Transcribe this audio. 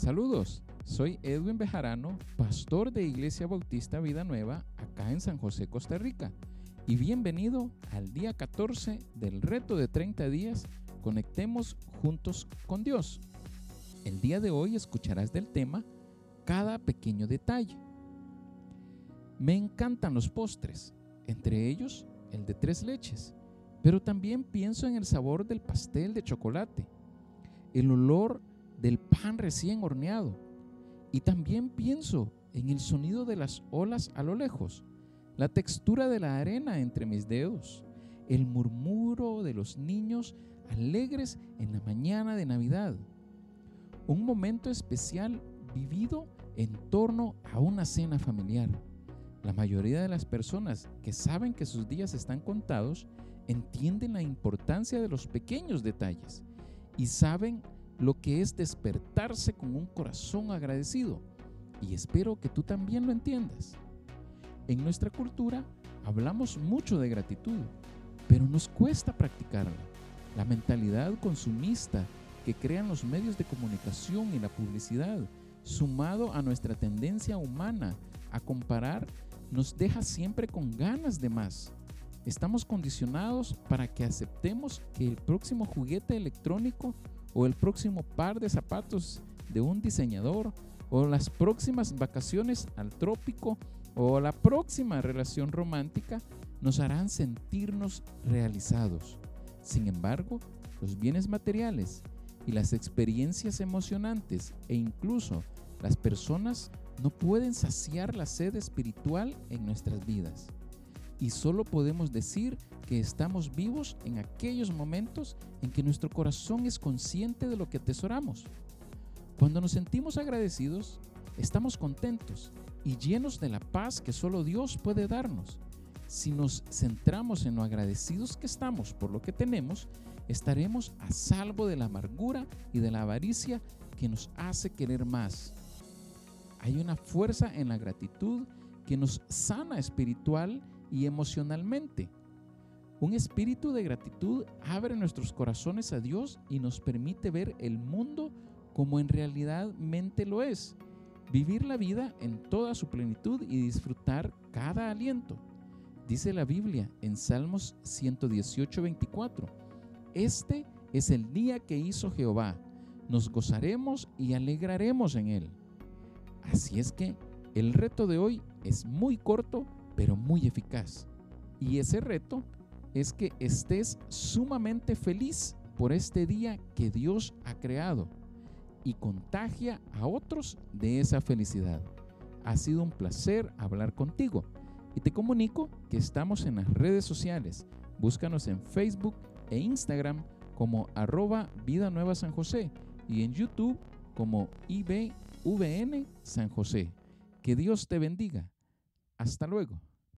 Saludos, soy Edwin Bejarano, pastor de Iglesia Bautista Vida Nueva acá en San José, Costa Rica. Y bienvenido al día 14 del reto de 30 días, conectemos juntos con Dios. El día de hoy escucharás del tema cada pequeño detalle. Me encantan los postres, entre ellos el de tres leches, pero también pienso en el sabor del pastel de chocolate, el olor del pan recién horneado y también pienso en el sonido de las olas a lo lejos, la textura de la arena entre mis dedos, el murmuro de los niños alegres en la mañana de Navidad. Un momento especial vivido en torno a una cena familiar. La mayoría de las personas que saben que sus días están contados entienden la importancia de los pequeños detalles y saben lo que es despertarse con un corazón agradecido. Y espero que tú también lo entiendas. En nuestra cultura hablamos mucho de gratitud, pero nos cuesta practicarla. La mentalidad consumista que crean los medios de comunicación y la publicidad, sumado a nuestra tendencia humana a comparar, nos deja siempre con ganas de más. Estamos condicionados para que aceptemos que el próximo juguete electrónico o el próximo par de zapatos de un diseñador o las próximas vacaciones al trópico o la próxima relación romántica nos harán sentirnos realizados. Sin embargo, los bienes materiales y las experiencias emocionantes e incluso las personas no pueden saciar la sed espiritual en nuestras vidas. Y solo podemos decir que estamos vivos en aquellos momentos en que nuestro corazón es consciente de lo que atesoramos. Cuando nos sentimos agradecidos, estamos contentos y llenos de la paz que solo Dios puede darnos. Si nos centramos en lo agradecidos que estamos por lo que tenemos, estaremos a salvo de la amargura y de la avaricia que nos hace querer más. Hay una fuerza en la gratitud que nos sana espiritual y emocionalmente. Un espíritu de gratitud abre nuestros corazones a Dios y nos permite ver el mundo como en realidad mente lo es. Vivir la vida en toda su plenitud y disfrutar cada aliento. Dice la Biblia en Salmos 118, 24. Este es el día que hizo Jehová. Nos gozaremos y alegraremos en él. Así es que el reto de hoy es muy corto, pero muy eficaz. Y ese reto es que estés sumamente feliz por este día que Dios ha creado y contagia a otros de esa felicidad. Ha sido un placer hablar contigo y te comunico que estamos en las redes sociales. Búscanos en Facebook e Instagram como arroba Vida Nueva San José y en YouTube como IBVN San José. Que Dios te bendiga. Hasta luego.